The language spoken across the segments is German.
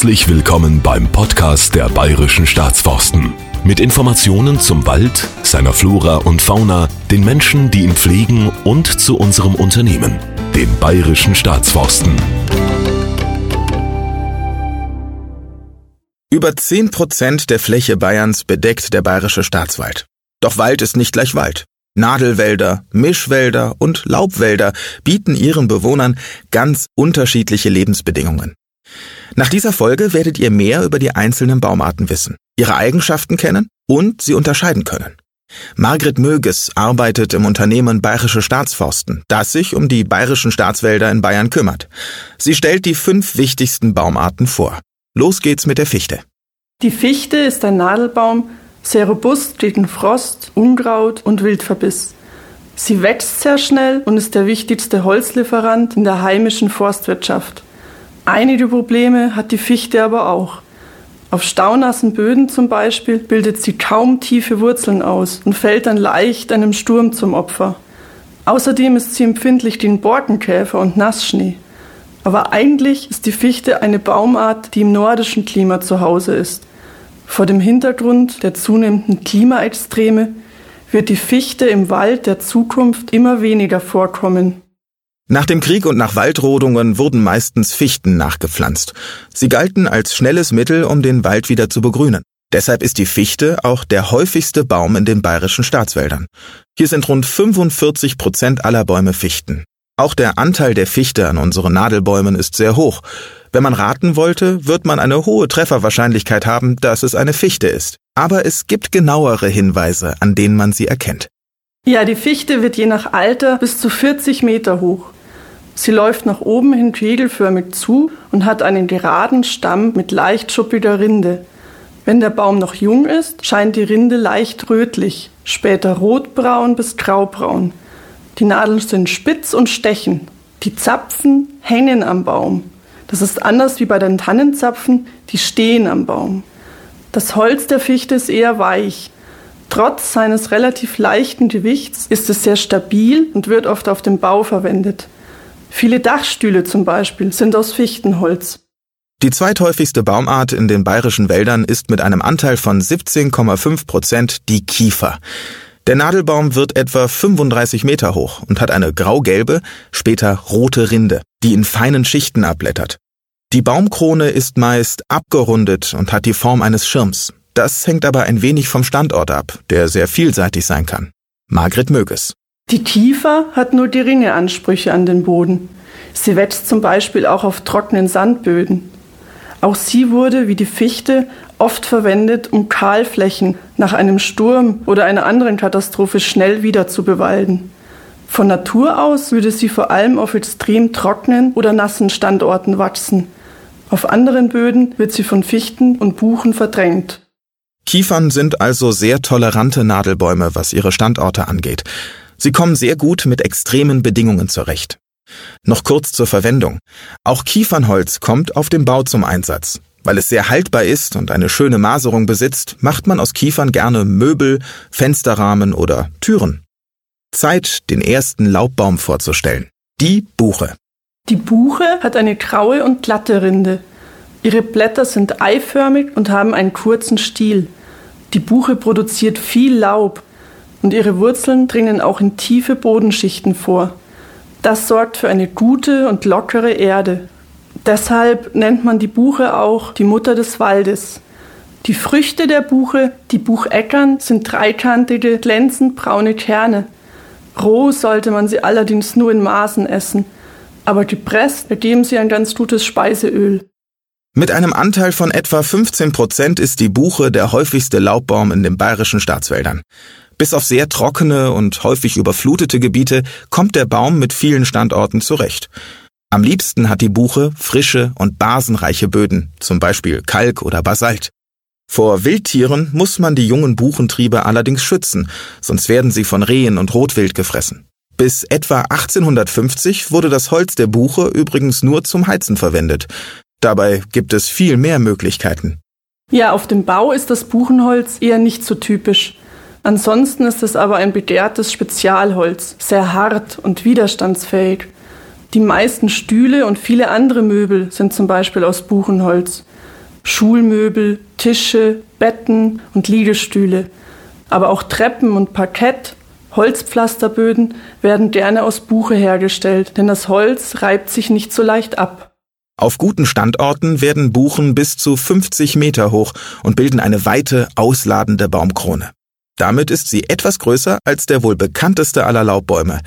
Herzlich willkommen beim Podcast der Bayerischen Staatsforsten. Mit Informationen zum Wald, seiner Flora und Fauna, den Menschen, die ihn pflegen und zu unserem Unternehmen, den Bayerischen Staatsforsten. Über 10 Prozent der Fläche Bayerns bedeckt der Bayerische Staatswald. Doch Wald ist nicht gleich Wald. Nadelwälder, Mischwälder und Laubwälder bieten ihren Bewohnern ganz unterschiedliche Lebensbedingungen. Nach dieser Folge werdet ihr mehr über die einzelnen Baumarten wissen, ihre Eigenschaften kennen und sie unterscheiden können. Margret Möges arbeitet im Unternehmen Bayerische Staatsforsten, das sich um die bayerischen Staatswälder in Bayern kümmert. Sie stellt die fünf wichtigsten Baumarten vor. Los geht's mit der Fichte. Die Fichte ist ein Nadelbaum, sehr robust gegen Frost, Unkraut und Wildverbiss. Sie wächst sehr schnell und ist der wichtigste Holzlieferant in der heimischen Forstwirtschaft. Einige Probleme hat die Fichte aber auch. Auf staunassen Böden zum Beispiel bildet sie kaum tiefe Wurzeln aus und fällt dann leicht einem Sturm zum Opfer. Außerdem ist sie empfindlich gegen Borkenkäfer und Nassschnee. Aber eigentlich ist die Fichte eine Baumart, die im nordischen Klima zu Hause ist. Vor dem Hintergrund der zunehmenden Klimaextreme wird die Fichte im Wald der Zukunft immer weniger vorkommen. Nach dem Krieg und nach Waldrodungen wurden meistens Fichten nachgepflanzt. Sie galten als schnelles Mittel, um den Wald wieder zu begrünen. Deshalb ist die Fichte auch der häufigste Baum in den bayerischen Staatswäldern. Hier sind rund 45 Prozent aller Bäume Fichten. Auch der Anteil der Fichte an unseren Nadelbäumen ist sehr hoch. Wenn man raten wollte, wird man eine hohe Trefferwahrscheinlichkeit haben, dass es eine Fichte ist. Aber es gibt genauere Hinweise, an denen man sie erkennt. Ja, die Fichte wird je nach Alter bis zu 40 Meter hoch. Sie läuft nach oben hin kegelförmig zu und hat einen geraden Stamm mit leicht schuppiger Rinde. Wenn der Baum noch jung ist, scheint die Rinde leicht rötlich, später rotbraun bis graubraun. Die Nadeln sind spitz und stechen. Die Zapfen hängen am Baum. Das ist anders wie bei den Tannenzapfen, die stehen am Baum. Das Holz der Fichte ist eher weich. Trotz seines relativ leichten Gewichts ist es sehr stabil und wird oft auf dem Bau verwendet. Viele Dachstühle zum Beispiel sind aus Fichtenholz. Die zweithäufigste Baumart in den bayerischen Wäldern ist mit einem Anteil von 17,5 Prozent die Kiefer. Der Nadelbaum wird etwa 35 Meter hoch und hat eine graugelbe, später rote Rinde, die in feinen Schichten abblättert. Die Baumkrone ist meist abgerundet und hat die Form eines Schirms. Das hängt aber ein wenig vom Standort ab, der sehr vielseitig sein kann. Margret Möges. Die Kiefer hat nur geringe Ansprüche an den Boden. Sie wächst zum Beispiel auch auf trockenen Sandböden. Auch sie wurde, wie die Fichte, oft verwendet, um Kahlflächen nach einem Sturm oder einer anderen Katastrophe schnell wieder zu bewalden. Von Natur aus würde sie vor allem auf extrem trockenen oder nassen Standorten wachsen. Auf anderen Böden wird sie von Fichten und Buchen verdrängt. Kiefern sind also sehr tolerante Nadelbäume, was ihre Standorte angeht. Sie kommen sehr gut mit extremen Bedingungen zurecht. Noch kurz zur Verwendung. Auch Kiefernholz kommt auf dem Bau zum Einsatz. Weil es sehr haltbar ist und eine schöne Maserung besitzt, macht man aus Kiefern gerne Möbel, Fensterrahmen oder Türen. Zeit, den ersten Laubbaum vorzustellen. Die Buche. Die Buche hat eine graue und glatte Rinde. Ihre Blätter sind eiförmig und haben einen kurzen Stiel. Die Buche produziert viel Laub und ihre Wurzeln dringen auch in tiefe Bodenschichten vor. Das sorgt für eine gute und lockere Erde. Deshalb nennt man die Buche auch die Mutter des Waldes. Die Früchte der Buche, die Bucheckern, sind dreikantige, glänzend braune Kerne. Roh sollte man sie allerdings nur in Maßen essen, aber gepresst ergeben sie ein ganz gutes Speiseöl. Mit einem Anteil von etwa 15 Prozent ist die Buche der häufigste Laubbaum in den bayerischen Staatswäldern. Bis auf sehr trockene und häufig überflutete Gebiete kommt der Baum mit vielen Standorten zurecht. Am liebsten hat die Buche frische und basenreiche Böden, zum Beispiel Kalk oder Basalt. Vor Wildtieren muss man die jungen Buchentriebe allerdings schützen, sonst werden sie von Rehen und Rotwild gefressen. Bis etwa 1850 wurde das Holz der Buche übrigens nur zum Heizen verwendet. Dabei gibt es viel mehr Möglichkeiten. Ja, auf dem Bau ist das Buchenholz eher nicht so typisch. Ansonsten ist es aber ein begehrtes Spezialholz, sehr hart und widerstandsfähig. Die meisten Stühle und viele andere Möbel sind zum Beispiel aus Buchenholz. Schulmöbel, Tische, Betten und Liegestühle. Aber auch Treppen und Parkett, Holzpflasterböden werden gerne aus Buche hergestellt, denn das Holz reibt sich nicht so leicht ab. Auf guten Standorten werden Buchen bis zu 50 Meter hoch und bilden eine weite, ausladende Baumkrone. Damit ist sie etwas größer als der wohl bekannteste aller Laubbäume,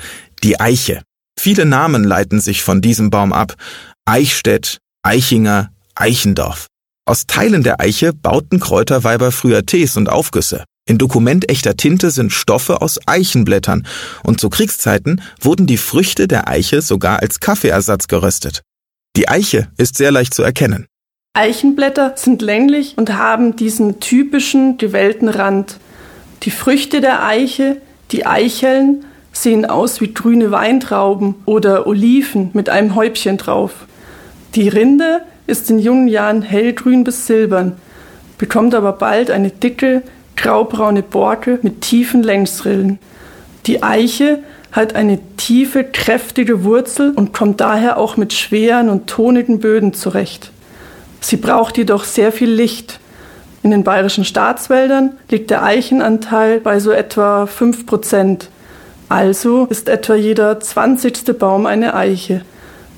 die Eiche. Viele Namen leiten sich von diesem Baum ab. Eichstätt, Eichinger, Eichendorf. Aus Teilen der Eiche bauten Kräuterweiber früher Tees und Aufgüsse. In dokumentechter Tinte sind Stoffe aus Eichenblättern und zu Kriegszeiten wurden die Früchte der Eiche sogar als Kaffeeersatz geröstet. Die Eiche ist sehr leicht zu erkennen. Eichenblätter sind länglich und haben diesen typischen gewellten Rand. Die Früchte der Eiche, die Eicheln, sehen aus wie grüne Weintrauben oder Oliven mit einem Häubchen drauf. Die Rinde ist in jungen Jahren hellgrün bis silbern, bekommt aber bald eine dicke, graubraune Borke mit tiefen Längsrillen. Die Eiche hat eine tiefe, kräftige Wurzel und kommt daher auch mit schweren und tonigen Böden zurecht. Sie braucht jedoch sehr viel Licht. In den bayerischen Staatswäldern liegt der Eichenanteil bei so etwa 5 Prozent. Also ist etwa jeder zwanzigste Baum eine Eiche.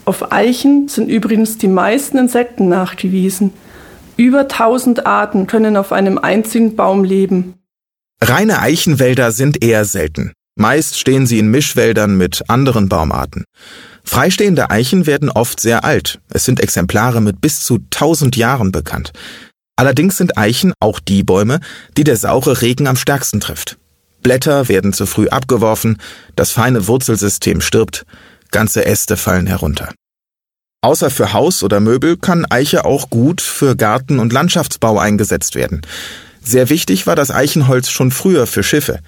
Auf Eichen sind übrigens die meisten Insekten nachgewiesen. Über 1000 Arten können auf einem einzigen Baum leben. Reine Eichenwälder sind eher selten. Meist stehen sie in Mischwäldern mit anderen Baumarten. Freistehende Eichen werden oft sehr alt. Es sind Exemplare mit bis zu 1000 Jahren bekannt. Allerdings sind Eichen auch die Bäume, die der saure Regen am stärksten trifft. Blätter werden zu früh abgeworfen, das feine Wurzelsystem stirbt, ganze Äste fallen herunter. Außer für Haus oder Möbel kann Eiche auch gut für Garten- und Landschaftsbau eingesetzt werden. Sehr wichtig war das Eichenholz schon früher für Schiffe.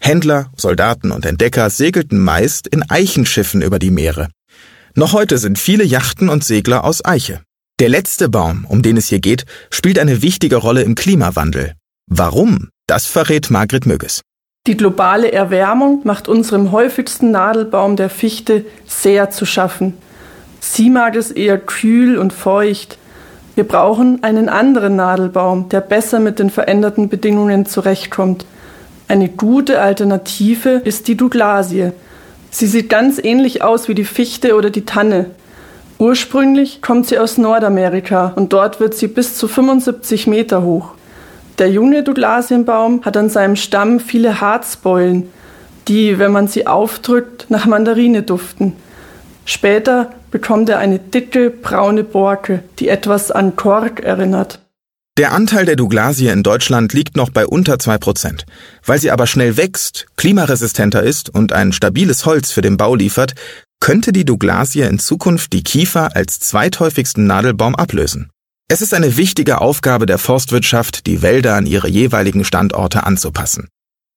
Händler, Soldaten und Entdecker segelten meist in Eichenschiffen über die Meere. Noch heute sind viele Yachten und Segler aus Eiche. Der letzte Baum, um den es hier geht, spielt eine wichtige Rolle im Klimawandel. Warum? Das verrät Margret Möges. Die globale Erwärmung macht unserem häufigsten Nadelbaum der Fichte sehr zu schaffen. Sie mag es eher kühl und feucht. Wir brauchen einen anderen Nadelbaum, der besser mit den veränderten Bedingungen zurechtkommt. Eine gute Alternative ist die Douglasie. Sie sieht ganz ähnlich aus wie die Fichte oder die Tanne. Ursprünglich kommt sie aus Nordamerika und dort wird sie bis zu 75 Meter hoch. Der junge Douglasienbaum hat an seinem Stamm viele Harzbeulen, die, wenn man sie aufdrückt, nach Mandarine duften. Später bekommt er eine dicke braune Borke, die etwas an Kork erinnert. Der Anteil der Douglasie in Deutschland liegt noch bei unter zwei Prozent. Weil sie aber schnell wächst, klimaresistenter ist und ein stabiles Holz für den Bau liefert, könnte die Douglasie in Zukunft die Kiefer als zweithäufigsten Nadelbaum ablösen. Es ist eine wichtige Aufgabe der Forstwirtschaft, die Wälder an ihre jeweiligen Standorte anzupassen.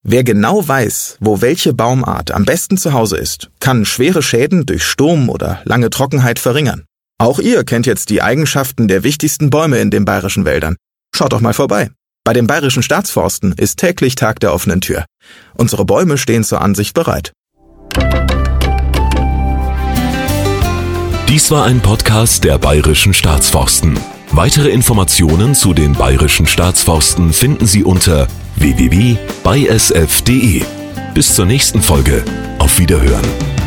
Wer genau weiß, wo welche Baumart am besten zu Hause ist, kann schwere Schäden durch Sturm oder lange Trockenheit verringern. Auch ihr kennt jetzt die Eigenschaften der wichtigsten Bäume in den bayerischen Wäldern. Schaut doch mal vorbei. Bei den bayerischen Staatsforsten ist täglich Tag der offenen Tür. Unsere Bäume stehen zur Ansicht bereit. Dies war ein Podcast der bayerischen Staatsforsten. Weitere Informationen zu den bayerischen Staatsforsten finden Sie unter www.bysf.de. Bis zur nächsten Folge. Auf Wiederhören.